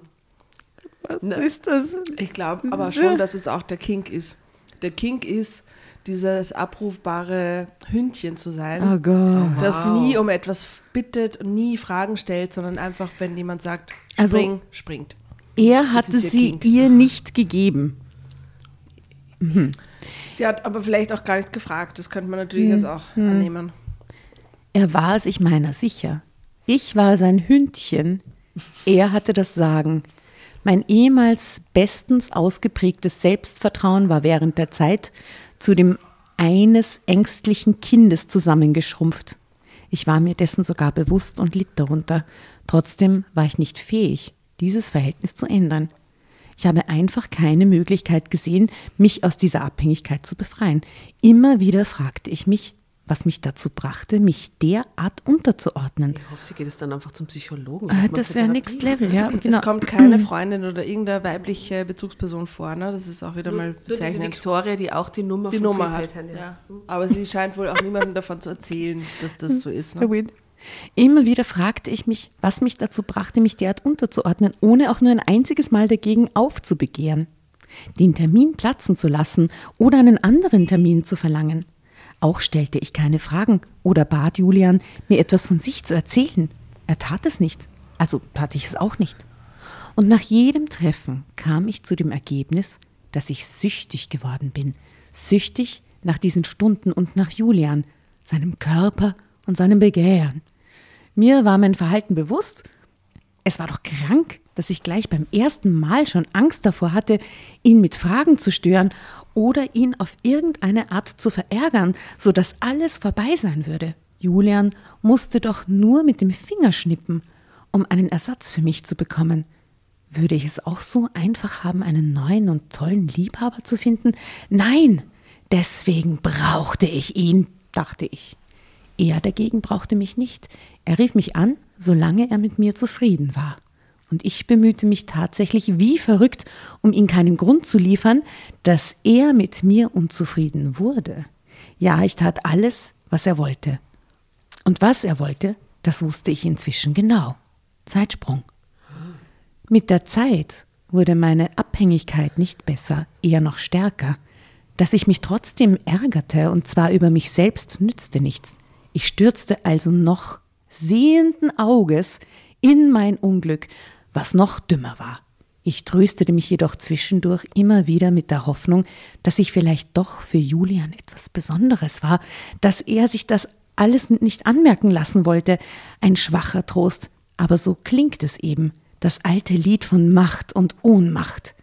Was Ne. ist das? Ich glaube aber schon, dass es auch der Kink ist. Der Kink ist, dieses abrufbare Hündchen zu sein. Oh Gott. das nie um etwas bittet und nie Fragen stellt, sondern einfach, wenn jemand sagt, Also- spring, springt. Er hatte sie Kink. ihr nicht gegeben. Sie hat aber vielleicht auch gar nicht gefragt. Das könnte man natürlich jetzt auch annehmen. Er war sich meiner sicher. Ich war sein Hündchen. Er hatte das Sagen. Mein ehemals bestens ausgeprägtes Selbstvertrauen war während der Zeit zu dem eines ängstlichen Kindes zusammengeschrumpft. Ich war mir dessen sogar bewusst und litt darunter. Trotzdem war ich nicht fähig, dieses Verhältnis zu ändern. Ich habe einfach keine Möglichkeit gesehen, mich aus dieser Abhängigkeit zu befreien. Immer wieder fragte ich mich, was mich dazu brachte, mich derart unterzuordnen. Ich hoffe, sie geht es dann einfach zum Psychologen. Äh, das wäre. Next Level, ja. Genau. Es kommt keine <clears throat> Freundin oder irgendeine weibliche Bezugsperson vor. Ne? Das ist auch wieder mal Nur diese bezeichnend. Victoria, die auch die Nummer Die von Nummer Prepaid hat. Handy Ja. Aber sie scheint wohl auch niemandem davon zu erzählen, dass das so ist. Ne? Immer wieder fragte ich mich, was mich dazu brachte, mich derart unterzuordnen, ohne auch nur ein einziges Mal dagegen aufzubegehren. Den Termin platzen zu lassen oder einen anderen Termin zu verlangen. Auch stellte ich keine Fragen oder bat Julian, mir etwas von sich zu erzählen. Er tat es nicht, also tat ich es auch nicht. Und nach jedem Treffen kam ich zu dem Ergebnis, dass ich süchtig geworden bin. Süchtig nach diesen Stunden und nach Julian, seinem Körper und seinem Begehren. Mir war mein Verhalten bewusst. Es war doch krank, dass ich gleich beim ersten Mal schon Angst davor hatte, ihn mit Fragen zu stören oder ihn auf irgendeine Art zu verärgern, so dass alles vorbei sein würde. Julian musste doch nur mit dem Finger schnippen, um einen Ersatz für mich zu bekommen. Würde ich es auch so einfach haben, einen neuen und tollen Liebhaber zu finden? Nein, deswegen brauchte ich ihn, dachte ich. Er dagegen brauchte mich nicht. Er rief mich an, solange er mit mir zufrieden war. Und ich bemühte mich tatsächlich wie verrückt, um ihm keinen Grund zu liefern, dass er mit mir unzufrieden wurde. Ja, ich tat alles, was er wollte. Und was er wollte, das wusste ich inzwischen genau. Zeitsprung. Mit der Zeit wurde meine Abhängigkeit nicht besser, eher noch stärker. Dass ich mich trotzdem ärgerte, und zwar über mich selbst, nützte nichts. Ich stürzte also noch sehenden Auges in mein Unglück, was noch dümmer war. Ich tröstete mich jedoch zwischendurch immer wieder mit der Hoffnung, dass ich vielleicht doch für Julian etwas Besonderes war, dass er sich das alles nicht anmerken lassen wollte. Ein schwacher Trost, aber so klingt es eben, das alte Lied von Macht und Ohnmacht.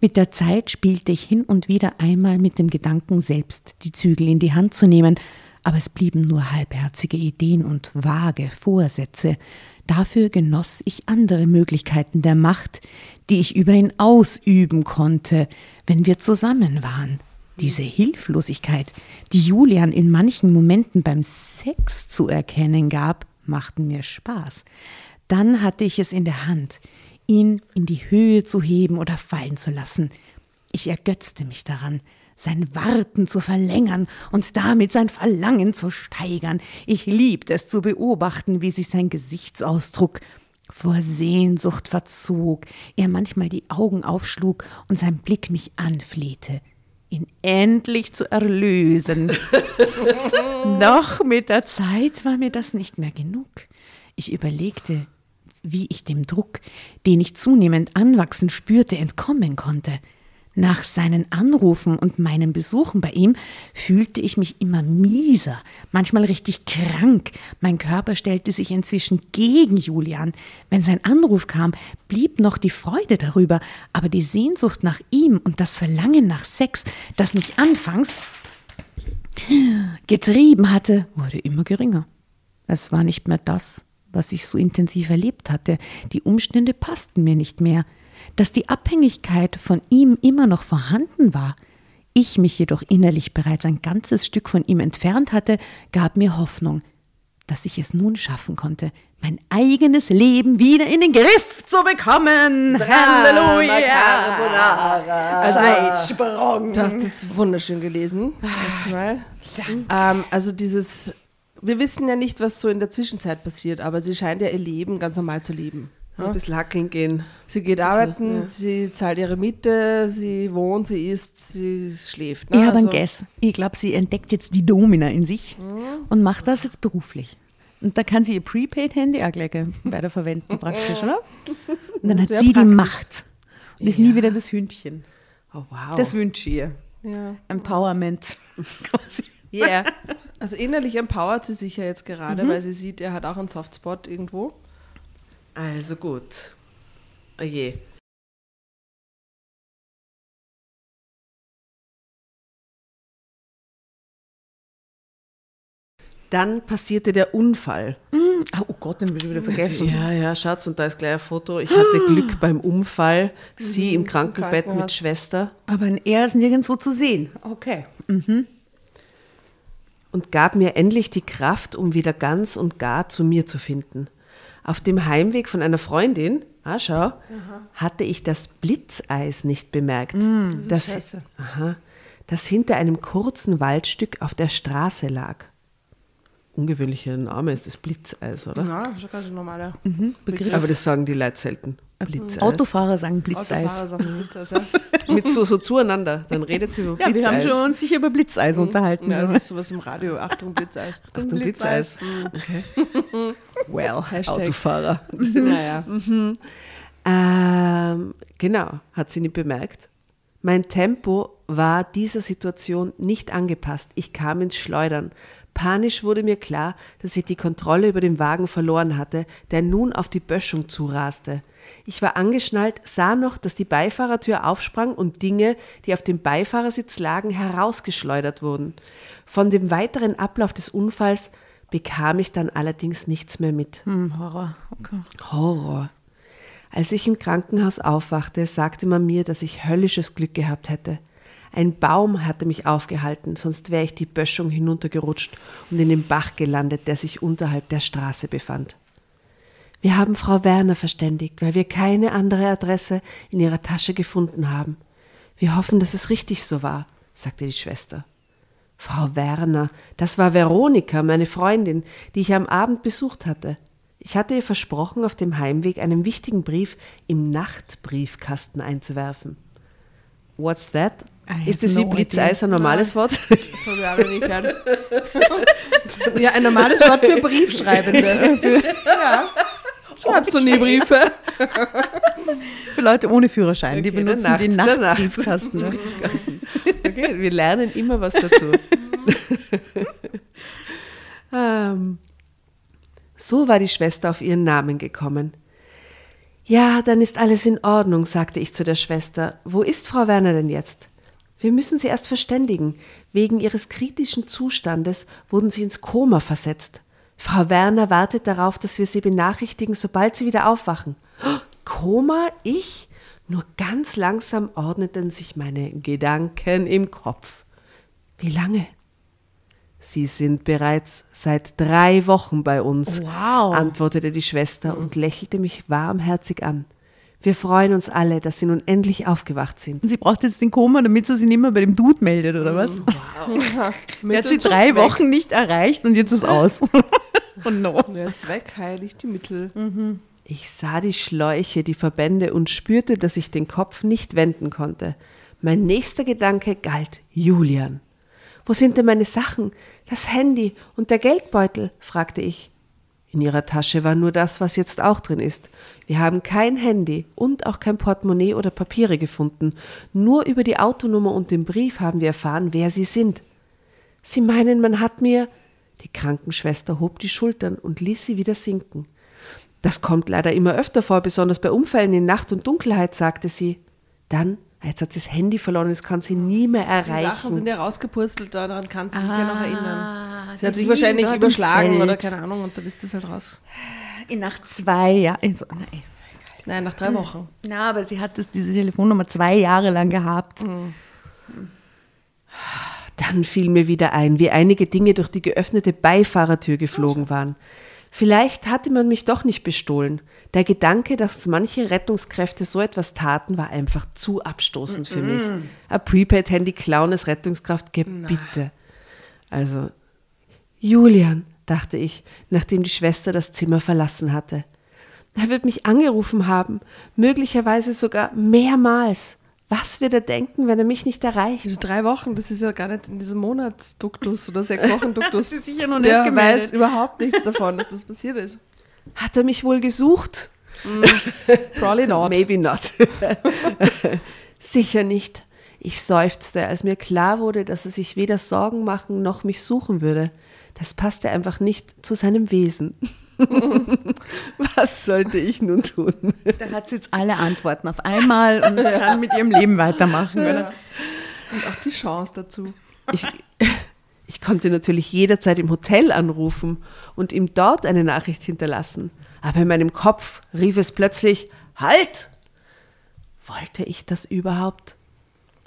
Mit der Zeit spielte ich hin und wieder einmal mit dem Gedanken, selbst die Zügel in die Hand zu nehmen, aber es blieben nur halbherzige Ideen und vage Vorsätze. Dafür genoss ich andere Möglichkeiten der Macht, die ich über ihn ausüben konnte, wenn wir zusammen waren. Diese Hilflosigkeit, die Julian in manchen Momenten beim Sex zu erkennen gab, machten mir Spaß. Dann hatte ich es in der Hand, ihn in die Höhe zu heben oder fallen zu lassen. Ich ergötzte mich daran, sein Warten zu verlängern und damit sein Verlangen zu steigern. Ich liebte es zu beobachten, wie sich sein Gesichtsausdruck vor Sehnsucht verzog, er manchmal die Augen aufschlug und sein Blick mich anflehte, ihn endlich zu erlösen. <laughs> Doch mit der Zeit war mir das nicht mehr genug. Ich überlegte, wie ich dem Druck, den ich zunehmend anwachsen spürte, entkommen konnte. Nach seinen Anrufen und meinen Besuchen bei ihm fühlte ich mich immer mieser, manchmal richtig krank. Mein Körper stellte sich inzwischen gegen Julian. Wenn sein Anruf kam, blieb noch die Freude darüber, aber die Sehnsucht nach ihm und das Verlangen nach Sex, das mich anfangs getrieben hatte, wurde immer geringer. Es war nicht mehr das, was ich so intensiv erlebt hatte. Die Umstände passten mir nicht mehr. Dass die Abhängigkeit von ihm immer noch vorhanden war, ich mich jedoch innerlich bereits ein ganzes Stück von ihm entfernt hatte, gab mir Hoffnung, dass ich es nun schaffen konnte, mein eigenes Leben wieder in den Griff zu bekommen. Halleluja! Zeitsprung. Du hast es wunderschön gelesen. Erstmal. Ähm, also dieses, wir wissen ja nicht, was so in der Zwischenzeit passiert, aber sie scheint ja ihr Leben ganz normal zu leben. Ein bisschen hackeln gehen. Sie geht arbeiten, ja. sie zahlt ihre Miete, sie wohnt, sie isst, sie schläft. Ne? Ich habe einen Also- Guess. Ich glaube, sie entdeckt jetzt die Domina in sich und macht das jetzt beruflich. Und da kann sie ihr Prepaid-Handy auch gleich weiter verwenden, <laughs> praktisch, oder? Und dann Das hat sie die praktisch. Macht. Und ist nie wieder das Hündchen. Oh, wow. Das wünsche ich ihr. Ja. Empowerment. <laughs> Quasi. yeah. Also innerlich empowert sie sich ja jetzt gerade, Mhm. weil sie sieht, er hat auch einen Softspot irgendwo. Also gut. Oje. Dann passierte der Unfall. Ah, oh Gott, den will ich wieder vergessen. Ja, ja, Schatz, und da ist gleich ein Foto. Ich hatte Glück beim Unfall. Sie im Krankenbett mit. Schwester Aber er ist nirgendwo zu sehen. Okay. und gab mir endlich die Kraft, um wieder ganz und gar zu mir zu finden. Auf dem Heimweg von einer Freundin, ah schau, hatte ich das Blitzeis nicht bemerkt, das, scheiße. aha, das hinter einem kurzen Waldstück auf der Straße lag. Ungewöhnlicher Name ist das Blitzeis, oder? Ja, das ist ganz normaler Begriff. Aber das sagen die Leute selten. Blitzeis. Autofahrer sagen Blitzeis. Autofahrer sagen Blitzeis, ja. <laughs> Mit so, so zueinander. Dann redet sie über Ja, wir haben Blitzeis. schon uns sicher über Blitzeis unterhalten. ja, das ist sowas im Radio. Achtung, Blitzeis. Achtung, Blitzeis. <laughs> well, Hashtag. Autofahrer. Naja. <laughs> Ähm, genau, hat sie nicht bemerkt. Mein Tempo war dieser Situation nicht angepasst. Ich kam ins Schleudern. Panisch wurde mir klar, dass ich die Kontrolle über den Wagen verloren hatte, der nun auf die Böschung zuraste. Ich war angeschnallt, sah noch, dass die Beifahrertür aufsprang und Dinge, die auf dem Beifahrersitz lagen, herausgeschleudert wurden. Von dem weiteren Ablauf des Unfalls bekam ich dann allerdings nichts mehr mit. Hm, Horror. Okay. Horror. Als ich im Krankenhaus aufwachte, sagte man mir, dass ich höllisches Glück gehabt hätte. Ein Baum hatte mich aufgehalten, sonst wäre ich die Böschung hinuntergerutscht und in den Bach gelandet, der sich unterhalb der Straße befand. Wir haben Frau Werner verständigt, weil wir keine andere Adresse in ihrer Tasche gefunden haben. Wir hoffen, dass es richtig so war, sagte die Schwester. Frau Werner, das war Veronika, meine Freundin, die ich am Abend besucht hatte. Ich hatte ihr versprochen, auf dem Heimweg einen wichtigen Brief im Nachtbriefkasten einzuwerfen. What's that? I Ist das wie no Blitzeis ein normales Wort? <laughs> Das habe ich auch noch nicht gehört. <laughs> ja, ein normales Wort für Briefschreibende. <laughs> ja. Schreibst du nie Briefe? <laughs> Für Leute ohne Führerschein, die Okay, der benutzen Nacht- der Nachtbriefkasten. ne? <laughs> Okay, wir lernen immer was dazu. <laughs> ähm, so war die Schwester auf ihren Namen gekommen. Ja, dann ist alles in Ordnung, sagte ich zu der Schwester. Wo ist Frau Werner denn jetzt? Wir müssen sie erst verständigen. Wegen ihres kritischen Zustandes wurden sie ins Koma versetzt. Frau Werner wartet darauf, dass wir sie benachrichtigen, sobald sie wieder aufwachen. Koma? Ich? Nur ganz langsam ordneten sich meine Gedanken im Kopf. Wie lange? Sie sind bereits seit drei Wochen bei uns, Wow. antwortete die Schwester und lächelte mich warmherzig an. Wir freuen uns alle, dass Sie nun endlich aufgewacht sind. Und sie braucht jetzt den Koma, damit sie sich nicht mehr bei dem Dude meldet, oder was? <laughs> Der hat sie drei Wochen nicht erreicht und jetzt ist <laughs> aus. Oh no. Der Zweck heiligt die Mittel. Ich sah die Schläuche, die Verbände und spürte, dass ich den Kopf nicht wenden konnte. Mein nächster Gedanke galt Julian. Wo sind denn meine Sachen? Das Handy und der Geldbeutel? fragte ich. In ihrer Tasche war nur das, was jetzt auch drin ist. Wir haben kein Handy und auch kein Portemonnaie oder Papiere gefunden. Nur über die Autonummer und den Brief haben wir erfahren, wer sie sind. Sie meinen, man hat mir. Die Krankenschwester hob die Schultern und ließ sie wieder sinken. Das kommt leider immer öfter vor, besonders bei Unfällen in Nacht und Dunkelheit, sagte sie. Dann, jetzt hat sie das Handy verloren, das kann sie nie mehr erreichen. Die Sachen sind ja rausgepurzelt, daran kann sie sich ja noch erinnern. Sie hat sich wahrscheinlich überschlagen oder keine Ahnung und dann ist das halt raus. Nach zwei Jahren. Nein. Nein, nach drei Wochen. Na, aber sie hat das, diese Telefonnummer zwei Jahre lang gehabt. Dann fiel mir wieder ein, wie einige Dinge durch die geöffnete Beifahrertür geflogen waren. Vielleicht hatte man mich doch nicht bestohlen. Der Gedanke, dass manche Rettungskräfte so etwas taten, war einfach zu abstoßend für mich. Ein Prepaid-Handy klauen als Rettungskraft, gebitte. Also, Julian, dachte ich, nachdem die Schwester das Zimmer verlassen hatte. Er wird mich angerufen haben, möglicherweise sogar mehrmals. Was wird er denken, wenn er mich nicht erreicht? Diese drei Wochen, das ist ja gar nicht in diesem Monatsduktus oder sechs <laughs> Wochen Duktus. Sie ist sicher noch nicht Der gemeldet. weiß überhaupt nichts davon, dass das passiert ist. Hat er mich wohl gesucht? <laughs> Probably not. Maybe not. <laughs> Sicher nicht. Ich seufzte, als mir klar wurde, dass er sich weder Sorgen machen noch mich suchen würde. Das passte einfach nicht zu seinem Wesen. <laughs> Was sollte ich nun tun? Da hat sie jetzt alle Antworten auf einmal und kann mit ihrem Leben weitermachen. Oder? Und auch die Chance dazu. Ich, ich konnte natürlich jederzeit im Hotel anrufen und ihm dort eine Nachricht hinterlassen. Aber in meinem Kopf rief es plötzlich, Halt! Wollte ich das überhaupt?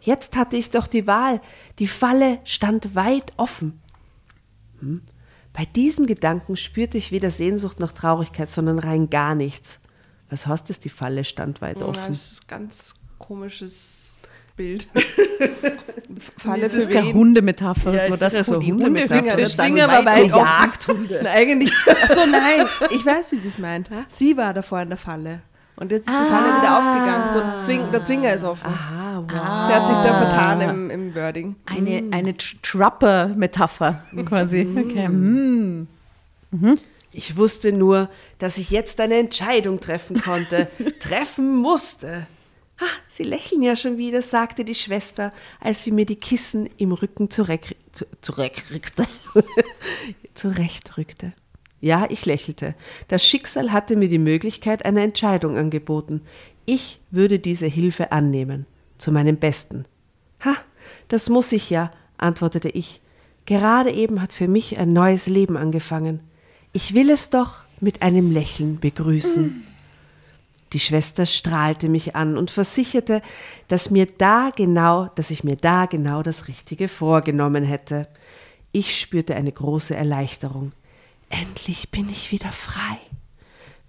Jetzt hatte ich doch die Wahl. Die Falle stand weit offen. Hm? Bei diesem Gedanken spürte ich weder Sehnsucht noch Traurigkeit, sondern rein gar nichts. Was heißt es, die Falle stand weit Ja, offen? das ist ein ganz komisches Bild. <laughs> Falle für das ist keine? Hundemetapher. Ja, so, ist so die Hundemetapher. Hunde Zwinger war weit offen. Jagdhunde. Na, eigentlich. Achso, nein. Ich weiß, wie sie es meint. Sie war davor in der Falle. Und jetzt ist die Falle wieder aufgegangen. So, Zwing, der Zwinger ist offen. Ah, wow. Sie hat sich da vertan im, im Wording. Eine, eine Tr- Trapper-Metapher quasi. Okay. Hm. Ich wusste nur, dass ich jetzt eine Entscheidung treffen konnte, <laughs> treffen musste. Ah, Sie lächeln ja schon wieder, sagte die Schwester, als sie mir die Kissen im Rücken zureck, zu, zurückrückte. <laughs> Ja, ich lächelte. Das Schicksal hatte mir die Möglichkeit einer Entscheidung angeboten. Ich würde diese Hilfe annehmen. Zu meinem Besten. Ha, das muss ich ja, antwortete ich. Gerade eben hat für mich ein neues Leben angefangen. Ich will es doch mit einem Lächeln begrüßen. Die Schwester strahlte mich an und versicherte, dass mir da genau, dass ich mir da genau das Richtige vorgenommen hätte. Ich spürte eine große Erleichterung. Endlich bin ich wieder frei.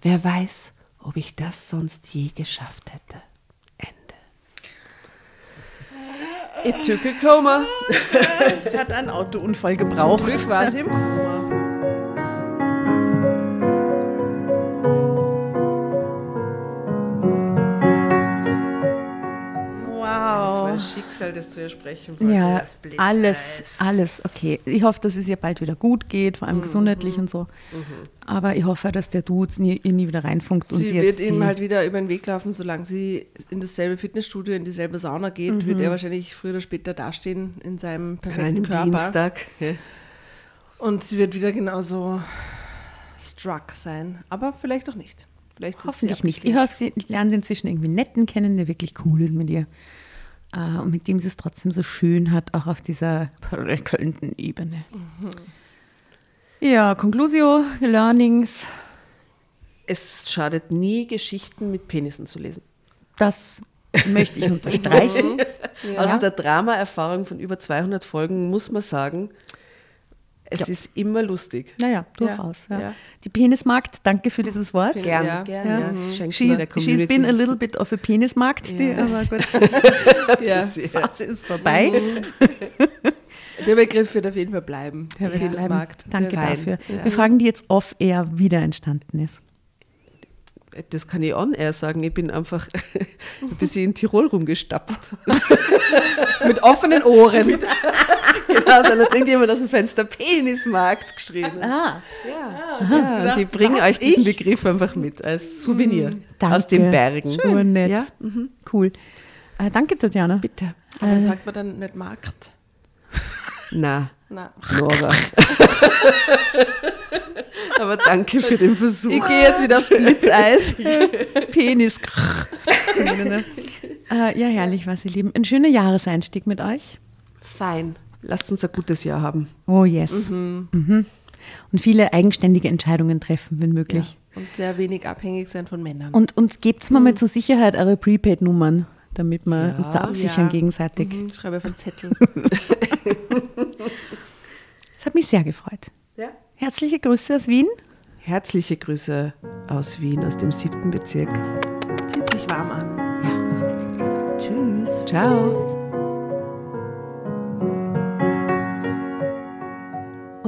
Wer weiß, ob ich das sonst je geschafft hätte. Ende. It took a coma. Es hat einen Autounfall Zum gebraucht. Glück war sie im Koma. Das war das Schicksal, das zu ihr sprechen wollte. Ja, alles, alles okay. Ich hoffe, dass es ihr bald wieder gut geht, vor allem Mhm. gesundheitlich und so. Aber ich hoffe, dass der Dude nie, ihr nie wieder reinfunkt und sie, Sie jetzt wird ihm halt wieder über den Weg laufen, solange sie in dasselbe Fitnessstudio, in dieselbe Sauna geht, wird er wahrscheinlich früher oder später dastehen in seinem An perfekten einem Körper. Dienstag. Ja. Und sie wird wieder genauso struck sein. Aber vielleicht auch nicht. Vielleicht sie hoffentlich nicht. Ich hoffe, sie lernt inzwischen irgendwie einen netten kennen, der wirklich cool ist mit ihr. Äh, und mit dem sie es trotzdem so schön hat, auch auf dieser prickelnden Ebene. Ja, Conclusio, Learnings, Es schadet nie, Geschichten mit Penissen zu lesen. das möchte ich <laughs> unterstreichen. Aus der Drama-Erfahrung von über 200 Folgen muss man sagen, es Ja. ist immer lustig. Naja, durchaus. Ja. ja. Die Penismarkt, danke für dieses Wort. Penis- Gern, Ja. gern. Ja. Schenken She, she's been a little bit of a Penismarkt, die, aber gut, <laughs> Ja. die Phase ist vorbei. <laughs> Der Begriff wird auf jeden Fall bleiben. Der. Penismarkt. Danke dafür. Wir fragen die jetzt off-air, wie der entstanden ist. Das kann ich on-air sagen. Ich bin einfach <laughs> ein bisschen in Tirol rumgestapft. Mit offenen Ohren. Genau, dann hat irgendjemand aus dem Fenster Penismarkt geschrien. Ah, Ja, ja jetzt gedacht, und die bringen euch diesen ich? Begriff einfach mit als Souvenir danke. aus den Bergen. Schön, nett. Ja? Mhm. Cool. Äh, danke, Tatjana. Bitte. Aber sagt man dann nicht Markt? Na, Na. Nora. <laughs> Aber danke für den Versuch. Ich gehe jetzt wieder aufs Blitzeis. <laughs> Penis. äh, ja, herrlich was, ihr Lieben. Ein schöner Jahreseinstieg mit euch. Fein. Lasst uns ein gutes Jahr haben. Oh yes. Mhm. Und viele eigenständige Entscheidungen treffen, wenn möglich. Und sehr wenig abhängig sein von Männern. Und, und gebt's mir mal zur Sicherheit eure Prepaid-Nummern, damit wir Ja, uns da absichern ja. gegenseitig. Mhm, ich schreibe auf einen Zettel. <laughs> Es hat mich sehr gefreut. Ja. Herzliche Grüße aus Wien. Herzliche Grüße aus Wien, aus dem siebten Bezirk. Zieht sich warm an. Ja, tschüss. Ciao.